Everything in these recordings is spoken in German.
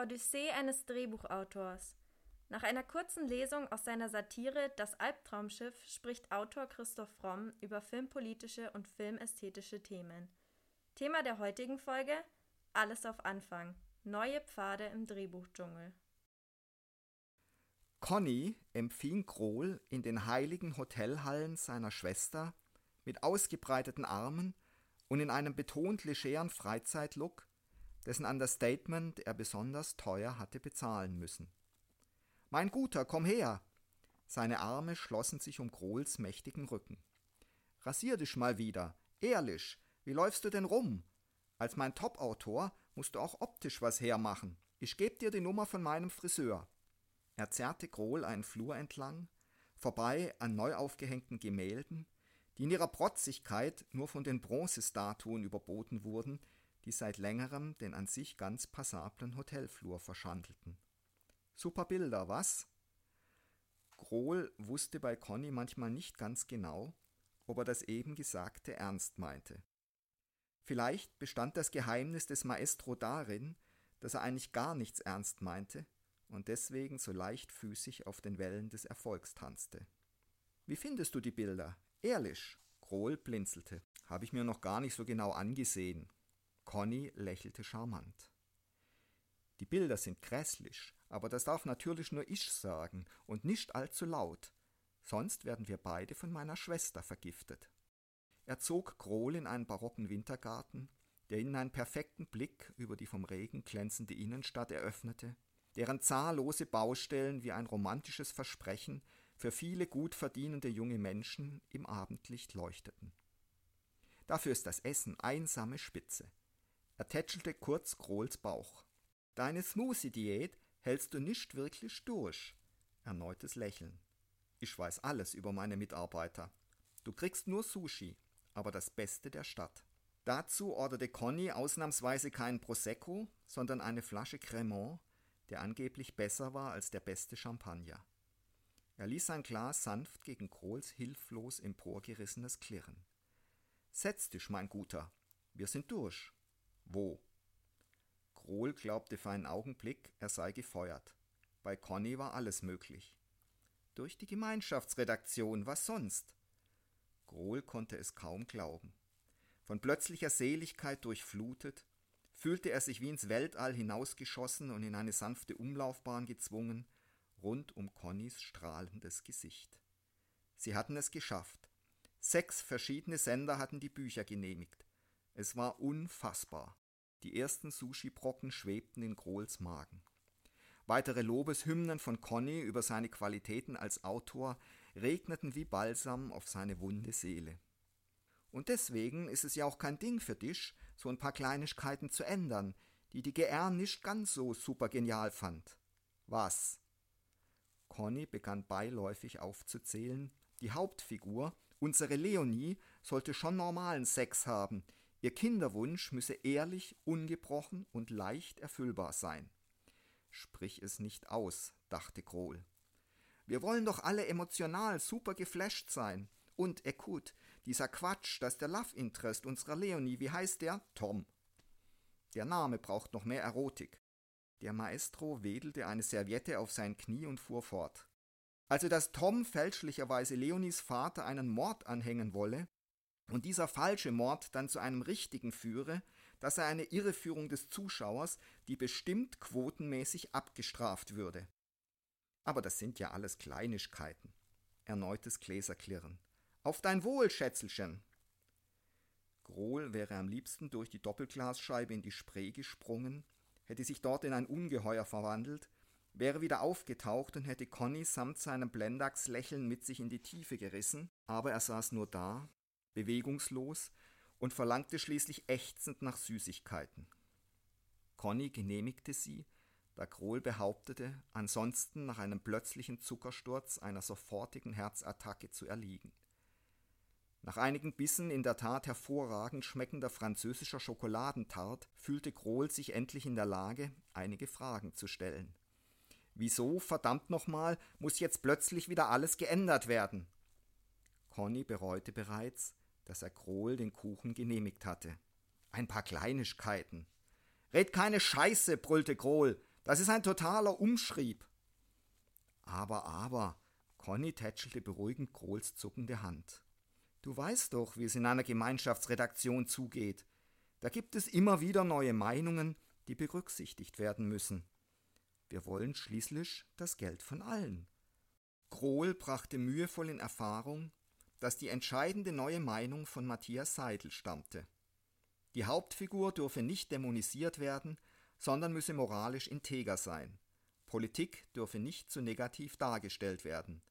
Odyssee eines Drehbuchautors. Nach einer kurzen Lesung aus seiner Satire Das Albtraumschiff spricht Autor Christoph Fromm über filmpolitische und filmästhetische Themen. Thema der heutigen Folge: Alles auf Anfang. Neue Pfade im Drehbuchdschungel. Conny empfing Krohl in den heiligen Hotelhallen seiner Schwester mit ausgebreiteten Armen und in einem betont legeren Freizeitlook, dessen Understatement er besonders teuer hatte bezahlen müssen. Mein Guter, komm her! Seine Arme schlossen sich um Krohls mächtigen Rücken. Rasier dich mal wieder, ehrlich, wie läufst du denn rum? Als mein Top-Autor musst du auch optisch was hermachen. Ich geb dir die Nummer von meinem Friseur. Er zerrte Grohl einen Flur entlang, vorbei an neu aufgehängten Gemälden, die in ihrer Protzigkeit nur von den Bronzestatuen überboten wurden, die seit längerem den an sich ganz passablen Hotelflur verschandelten. Super Bilder, was? Grohl wusste bei Conny manchmal nicht ganz genau, ob er das eben Gesagte ernst meinte. Vielleicht bestand das Geheimnis des Maestro darin, dass er eigentlich gar nichts ernst meinte und deswegen so leichtfüßig auf den Wellen des Erfolgs tanzte. Wie findest du die Bilder? Ehrlich? Krohl blinzelte. Habe ich mir noch gar nicht so genau angesehen. Conny lächelte charmant. Die Bilder sind grässlich, aber das darf natürlich nur ich sagen und nicht allzu laut, sonst werden wir beide von meiner Schwester vergiftet. Er zog Krohl in einen barocken Wintergarten, der ihnen einen perfekten Blick über die vom Regen glänzende Innenstadt eröffnete, deren zahllose Baustellen wie ein romantisches Versprechen für viele gut verdienende junge Menschen im Abendlicht leuchteten. Dafür ist das Essen einsame Spitze. Er tätschelte kurz Krohls Bauch. Deine Smoothie-Diät hältst du nicht wirklich durch. Erneutes Lächeln. Ich weiß alles über meine Mitarbeiter. Du kriegst nur Sushi, aber das Beste der Stadt. Dazu orderte Conny ausnahmsweise keinen Prosecco, sondern eine Flasche Cremant, der angeblich besser war als der beste Champagner. Er ließ sein Glas sanft gegen Kohls hilflos emporgerissenes Klirren. Setz dich, mein Guter. Wir sind durch. Wo? Krohl glaubte für einen Augenblick, er sei gefeuert. Bei Conny war alles möglich. Durch die Gemeinschaftsredaktion, was sonst? Grohl konnte es kaum glauben. Von plötzlicher Seligkeit durchflutet, fühlte er sich wie ins Weltall hinausgeschossen und in eine sanfte Umlaufbahn gezwungen, rund um Connys strahlendes Gesicht. Sie hatten es geschafft. Sechs verschiedene Sender hatten die Bücher genehmigt. Es war unfassbar. Die ersten Sushi-Brocken schwebten in Grohls Magen. Weitere Lobeshymnen von Conny über seine Qualitäten als Autor regneten wie Balsam auf seine wunde Seele. Und deswegen ist es ja auch kein Ding für dich, so ein paar Kleinigkeiten zu ändern, die die GR nicht ganz so super genial fand. Was? Conny begann beiläufig aufzuzählen. Die Hauptfigur, unsere Leonie, sollte schon normalen Sex haben. Ihr Kinderwunsch müsse ehrlich, ungebrochen und leicht erfüllbar sein. Sprich es nicht aus, dachte Krohl. Wir wollen doch alle emotional super geflasht sein. Und, ekut, dieser Quatsch, dass der Love Interest unserer Leonie, wie heißt der? Tom. Der Name braucht noch mehr Erotik. Der Maestro wedelte eine Serviette auf sein Knie und fuhr fort. Also, dass Tom fälschlicherweise Leonies Vater einen Mord anhängen wolle und dieser falsche Mord dann zu einem richtigen führe, dass er eine Irreführung des Zuschauers, die bestimmt quotenmäßig abgestraft würde. Aber das sind ja alles Kleinigkeiten. Erneutes Gläserklirren. Auf dein Wohl, Schätzelchen! Grohl wäre am liebsten durch die Doppelglasscheibe in die Spree gesprungen, hätte sich dort in ein Ungeheuer verwandelt, wäre wieder aufgetaucht und hätte Conny samt seinem Blendax-Lächeln mit sich in die Tiefe gerissen, aber er saß nur da, bewegungslos, und verlangte schließlich ächzend nach Süßigkeiten. Conny genehmigte sie, da Krohl behauptete, ansonsten nach einem plötzlichen Zuckersturz einer sofortigen Herzattacke zu erliegen. Nach einigen Bissen in der Tat hervorragend schmeckender französischer Schokoladentart fühlte Krohl sich endlich in der Lage, einige Fragen zu stellen. Wieso, verdammt nochmal, muss jetzt plötzlich wieder alles geändert werden? Conny bereute bereits, dass er Krohl den Kuchen genehmigt hatte. Ein paar Kleinigkeiten. Red keine Scheiße, brüllte Krohl, Das ist ein totaler Umschrieb. Aber, aber, Conny tätschelte beruhigend Kohls zuckende Hand. Du weißt doch, wie es in einer Gemeinschaftsredaktion zugeht. Da gibt es immer wieder neue Meinungen, die berücksichtigt werden müssen. Wir wollen schließlich das Geld von allen. Krohl brachte mühevoll in Erfahrung, dass die entscheidende neue Meinung von Matthias Seidel stammte. Die Hauptfigur dürfe nicht dämonisiert werden, sondern müsse moralisch integer sein. Politik dürfe nicht zu negativ dargestellt werden.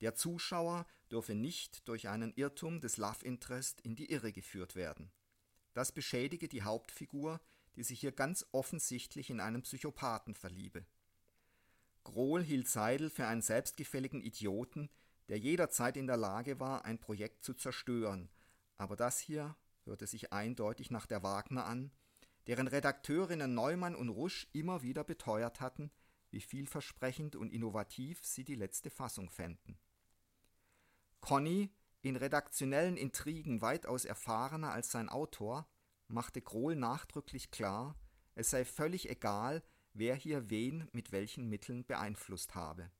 Der Zuschauer dürfe nicht durch einen Irrtum des Love Interest in die Irre geführt werden. Das beschädige die Hauptfigur, die sich hier ganz offensichtlich in einen Psychopathen verliebe. Grohl hielt Seidel für einen selbstgefälligen Idioten, der jederzeit in der Lage war, ein Projekt zu zerstören, aber das hier hörte sich eindeutig nach der Wagner an, deren Redakteurinnen Neumann und Rusch immer wieder beteuert hatten, wie vielversprechend und innovativ sie die letzte Fassung fänden. Conny, in redaktionellen Intrigen weitaus erfahrener als sein Autor, machte Grohl nachdrücklich klar, es sei völlig egal, wer hier wen mit welchen Mitteln beeinflusst habe.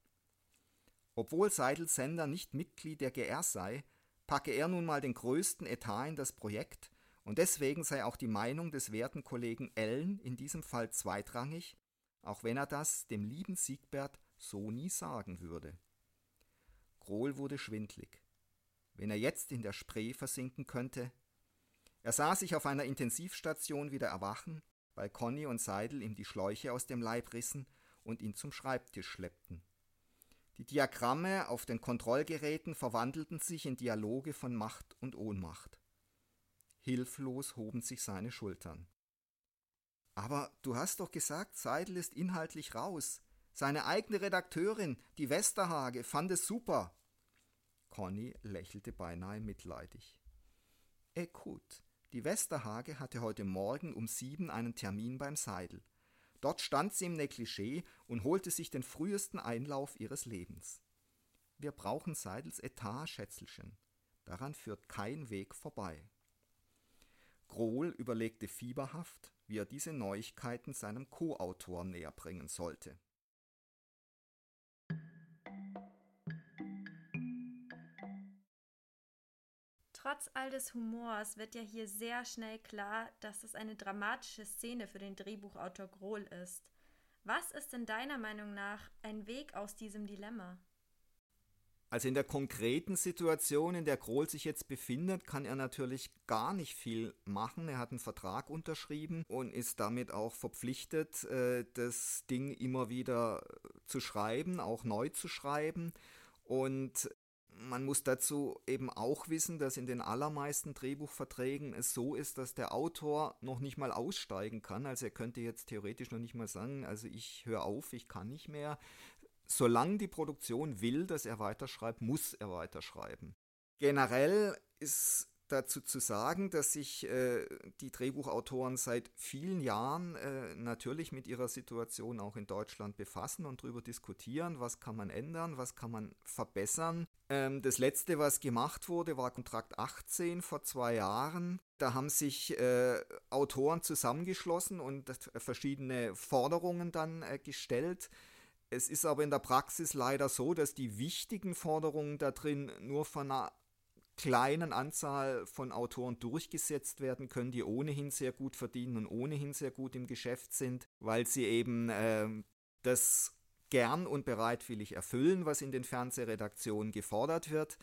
Obwohl Seidels Sender nicht Mitglied der GR sei, packe er nun mal den größten Etat in das Projekt und deswegen sei auch die Meinung des werten Kollegen Ellen in diesem Fall zweitrangig, auch wenn er das dem lieben Siegbert so nie sagen würde. Grohl wurde schwindlig. Wenn er jetzt in der Spree versinken könnte. Er sah sich auf einer Intensivstation wieder erwachen, weil Conny und Seidel ihm die Schläuche aus dem Leib rissen und ihn zum Schreibtisch schleppten. Die Diagramme auf den Kontrollgeräten verwandelten sich in Dialoge von Macht und Ohnmacht. Hilflos hoben sich seine Schultern. Aber du hast doch gesagt, Seidel ist inhaltlich raus. Seine eigene Redakteurin, die Westerhage, fand es super. Conny lächelte beinahe mitleidig. Ekut, die Westerhage hatte heute Morgen um sieben einen Termin beim Seidel. Dort stand sie im Negligé und holte sich den frühesten Einlauf ihres Lebens. Wir brauchen Seidels Etat, Schätzelchen. Daran führt kein Weg vorbei. Grohl überlegte fieberhaft, wie er diese Neuigkeiten seinem Co-Autor näherbringen sollte. Trotz all des Humors wird ja hier sehr schnell klar, dass es eine dramatische Szene für den Drehbuchautor Grohl ist. Was ist in deiner Meinung nach ein Weg aus diesem Dilemma? Also in der konkreten Situation, in der Grohl sich jetzt befindet, kann er natürlich gar nicht viel machen. Er hat einen Vertrag unterschrieben und ist damit auch verpflichtet, äh, das Ding immer wieder zu schreiben, auch neu zu schreiben. Und man muss dazu eben auch wissen, dass in den allermeisten Drehbuchverträgen es so ist, dass der Autor noch nicht mal aussteigen kann. Also er könnte jetzt theoretisch noch nicht mal sagen, also ich höre auf, ich kann nicht mehr. Solange die Produktion will, dass er weiterschreibt, muss er weiterschreiben. Generell ist dazu zu sagen, dass sich äh, die Drehbuchautoren seit vielen Jahren äh, natürlich mit ihrer Situation auch in Deutschland befassen und darüber diskutieren, was kann man ändern, was kann man verbessern. Ähm, das letzte, was gemacht wurde, war Kontrakt 18 vor zwei Jahren. Da haben sich äh, Autoren zusammengeschlossen und verschiedene Forderungen dann äh, gestellt. Es ist aber in der Praxis leider so, dass die wichtigen Forderungen da drin nur von einer kleinen Anzahl von Autoren durchgesetzt werden können, die ohnehin sehr gut verdienen und ohnehin sehr gut im Geschäft sind, weil sie eben äh, das gern und bereitwillig erfüllen, was in den Fernsehredaktionen gefordert wird.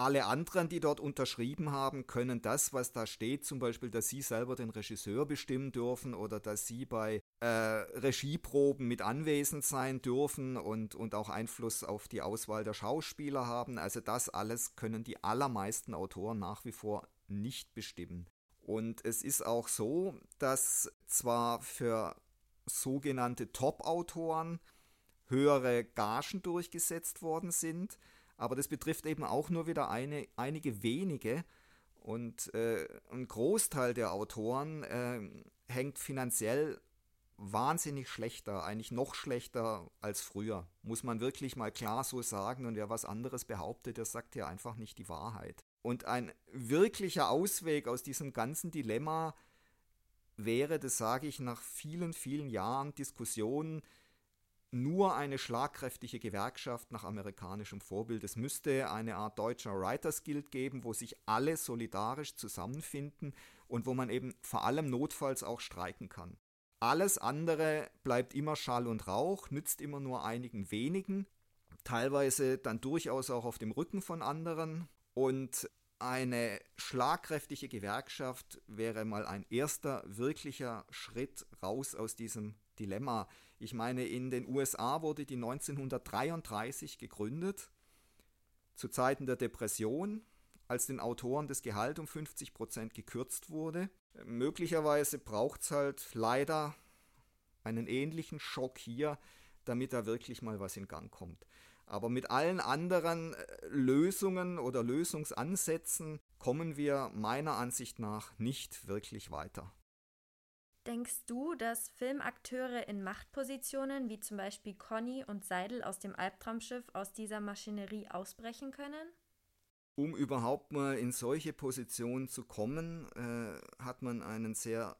Alle anderen, die dort unterschrieben haben, können das, was da steht, zum Beispiel, dass sie selber den Regisseur bestimmen dürfen oder dass sie bei äh, Regieproben mit anwesend sein dürfen und, und auch Einfluss auf die Auswahl der Schauspieler haben. Also das alles können die allermeisten Autoren nach wie vor nicht bestimmen. Und es ist auch so, dass zwar für sogenannte Top-Autoren höhere Gagen durchgesetzt worden sind, aber das betrifft eben auch nur wieder eine, einige wenige. Und äh, ein Großteil der Autoren äh, hängt finanziell wahnsinnig schlechter, eigentlich noch schlechter als früher. Muss man wirklich mal klar so sagen. Und wer was anderes behauptet, der sagt ja einfach nicht die Wahrheit. Und ein wirklicher Ausweg aus diesem ganzen Dilemma wäre, das sage ich nach vielen, vielen Jahren Diskussionen, nur eine schlagkräftige Gewerkschaft nach amerikanischem Vorbild. Es müsste eine Art deutscher Writers Guild geben, wo sich alle solidarisch zusammenfinden und wo man eben vor allem notfalls auch streiken kann. Alles andere bleibt immer Schall und Rauch, nützt immer nur einigen wenigen, teilweise dann durchaus auch auf dem Rücken von anderen. Und eine schlagkräftige Gewerkschaft wäre mal ein erster wirklicher Schritt raus aus diesem Dilemma. Ich meine, in den USA wurde die 1933 gegründet, zu Zeiten der Depression, als den Autoren das Gehalt um 50 Prozent gekürzt wurde. Möglicherweise braucht es halt leider einen ähnlichen Schock hier, damit da wirklich mal was in Gang kommt. Aber mit allen anderen äh, Lösungen oder Lösungsansätzen kommen wir meiner Ansicht nach nicht wirklich weiter. Denkst du, dass Filmakteure in Machtpositionen wie zum Beispiel Conny und Seidel aus dem Albtraumschiff aus dieser Maschinerie ausbrechen können? Um überhaupt mal in solche Positionen zu kommen, äh, hat man einen sehr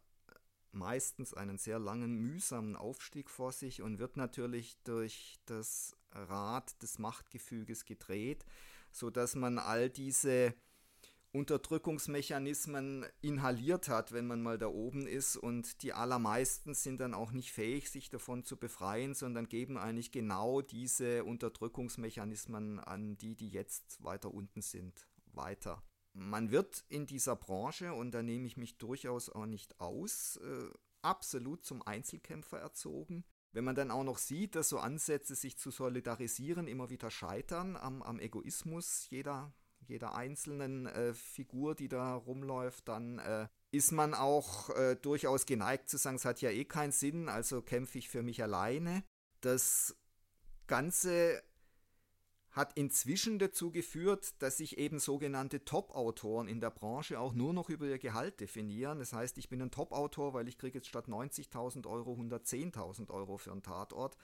meistens einen sehr langen, mühsamen Aufstieg vor sich und wird natürlich durch das Rad des Machtgefüges gedreht, sodass man all diese Unterdrückungsmechanismen inhaliert hat, wenn man mal da oben ist und die allermeisten sind dann auch nicht fähig, sich davon zu befreien, sondern geben eigentlich genau diese Unterdrückungsmechanismen an die, die jetzt weiter unten sind, weiter. Man wird in dieser Branche, und da nehme ich mich durchaus auch nicht aus, äh, absolut zum Einzelkämpfer erzogen. Wenn man dann auch noch sieht, dass so Ansätze, sich zu solidarisieren, immer wieder scheitern am, am Egoismus jeder jeder einzelnen äh, Figur, die da rumläuft, dann äh, ist man auch äh, durchaus geneigt zu sagen, es hat ja eh keinen Sinn, also kämpfe ich für mich alleine. Das Ganze hat inzwischen dazu geführt, dass sich eben sogenannte Top-Autoren in der Branche auch nur noch über ihr Gehalt definieren. Das heißt, ich bin ein Top-Autor, weil ich kriege jetzt statt 90.000 Euro 110.000 Euro für einen Tatort.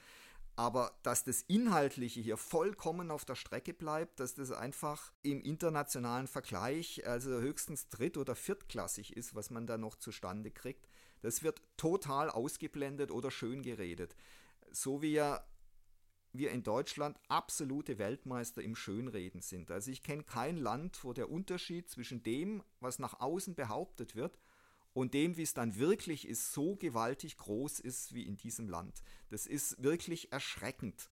Aber dass das Inhaltliche hier vollkommen auf der Strecke bleibt, dass das einfach im internationalen Vergleich also höchstens dritt- oder viertklassig ist, was man da noch zustande kriegt, das wird total ausgeblendet oder schön geredet. So wie ja wir in Deutschland absolute Weltmeister im Schönreden sind. Also ich kenne kein Land, wo der Unterschied zwischen dem, was nach außen behauptet wird, und dem, wie es dann wirklich ist, so gewaltig groß ist wie in diesem Land. Das ist wirklich erschreckend.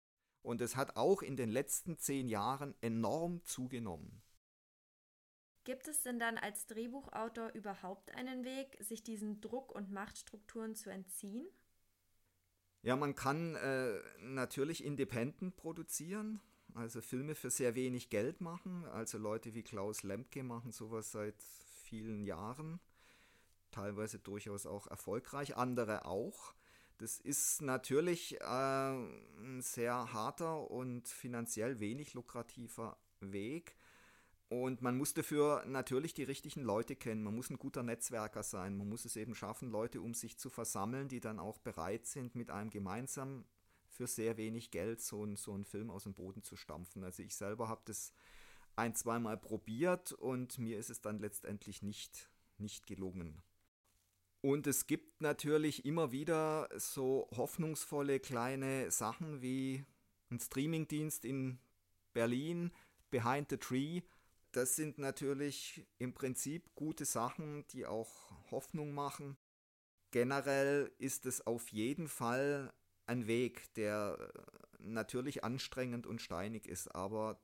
Und es hat auch in den letzten zehn Jahren enorm zugenommen. Gibt es denn dann als Drehbuchautor überhaupt einen Weg, sich diesen Druck und Machtstrukturen zu entziehen? Ja, man kann äh, natürlich independent produzieren, also Filme für sehr wenig Geld machen. Also Leute wie Klaus Lemke machen sowas seit vielen Jahren teilweise durchaus auch erfolgreich, andere auch. Das ist natürlich äh, ein sehr harter und finanziell wenig lukrativer Weg. Und man muss dafür natürlich die richtigen Leute kennen. Man muss ein guter Netzwerker sein. Man muss es eben schaffen, Leute um sich zu versammeln, die dann auch bereit sind, mit einem gemeinsam für sehr wenig Geld so, ein, so einen Film aus dem Boden zu stampfen. Also ich selber habe das ein, zweimal probiert und mir ist es dann letztendlich nicht, nicht gelungen. Und es gibt natürlich immer wieder so hoffnungsvolle kleine Sachen wie ein Streamingdienst in Berlin, Behind the Tree. Das sind natürlich im Prinzip gute Sachen, die auch Hoffnung machen. Generell ist es auf jeden Fall ein Weg, der natürlich anstrengend und steinig ist, aber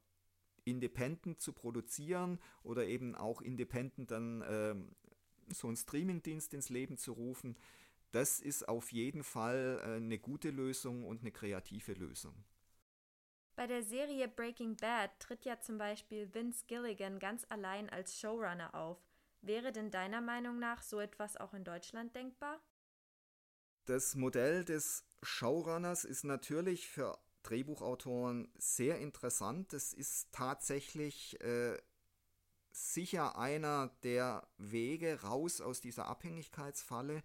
independent zu produzieren oder eben auch independent dann äh, so einen Streamingdienst ins Leben zu rufen, das ist auf jeden Fall äh, eine gute Lösung und eine kreative Lösung. Bei der Serie Breaking Bad tritt ja zum Beispiel Vince Gilligan ganz allein als Showrunner auf. Wäre denn deiner Meinung nach so etwas auch in Deutschland denkbar? Das Modell des Showrunners ist natürlich für Drehbuchautoren sehr interessant. Es ist tatsächlich äh, sicher einer der Wege raus aus dieser Abhängigkeitsfalle,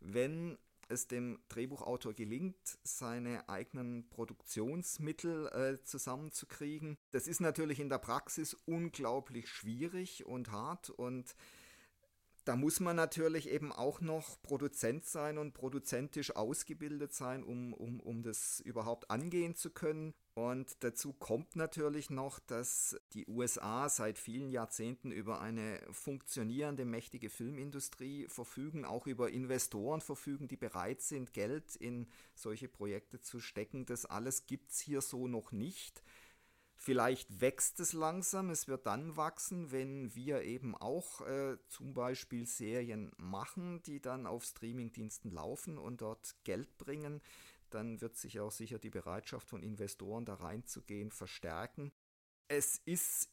wenn es dem Drehbuchautor gelingt, seine eigenen Produktionsmittel äh, zusammenzukriegen. Das ist natürlich in der Praxis unglaublich schwierig und hart und da muss man natürlich eben auch noch Produzent sein und produzentisch ausgebildet sein, um, um, um das überhaupt angehen zu können. Und dazu kommt natürlich noch, dass die USA seit vielen Jahrzehnten über eine funktionierende, mächtige Filmindustrie verfügen, auch über Investoren verfügen, die bereit sind, Geld in solche Projekte zu stecken. Das alles gibt es hier so noch nicht. Vielleicht wächst es langsam, es wird dann wachsen, wenn wir eben auch äh, zum Beispiel Serien machen, die dann auf Streamingdiensten laufen und dort Geld bringen. Dann wird sich auch sicher die Bereitschaft von Investoren da reinzugehen verstärken. Es ist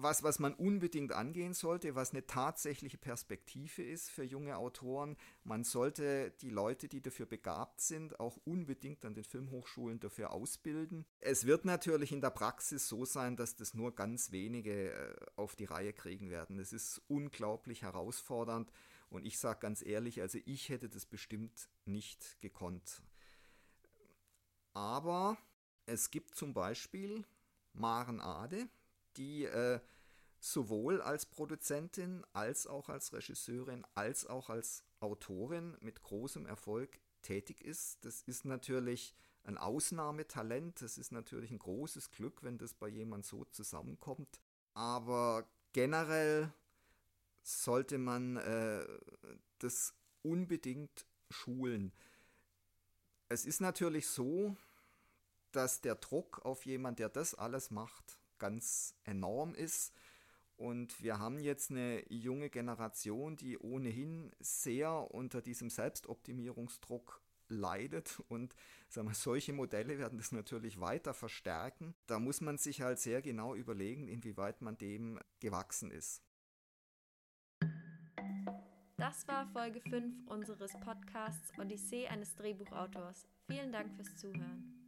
was, was man unbedingt angehen sollte, was eine tatsächliche Perspektive ist für junge Autoren. Man sollte die Leute, die dafür begabt sind, auch unbedingt an den Filmhochschulen dafür ausbilden. Es wird natürlich in der Praxis so sein, dass das nur ganz wenige äh, auf die Reihe kriegen werden. Es ist unglaublich herausfordernd und ich sage ganz ehrlich, also ich hätte das bestimmt nicht gekonnt. Aber es gibt zum Beispiel Maren Ade, die äh, sowohl als Produzentin als auch als Regisseurin als auch als Autorin mit großem Erfolg tätig ist. Das ist natürlich ein Ausnahmetalent, das ist natürlich ein großes Glück, wenn das bei jemand so zusammenkommt. Aber generell sollte man äh, das unbedingt schulen. Es ist natürlich so, dass der Druck auf jemand, der das alles macht, ganz enorm ist. Und wir haben jetzt eine junge Generation, die ohnehin sehr unter diesem Selbstoptimierungsdruck leidet und sagen wir, solche Modelle werden das natürlich weiter verstärken. Da muss man sich halt sehr genau überlegen, inwieweit man dem gewachsen ist. Das war Folge 5 unseres Podcasts Odyssee eines Drehbuchautors. Vielen Dank fürs Zuhören.